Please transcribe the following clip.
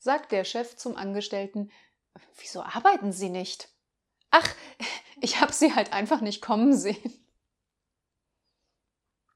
sagt der Chef zum Angestellten, wieso arbeiten Sie nicht? Ach, ich habe Sie halt einfach nicht kommen sehen.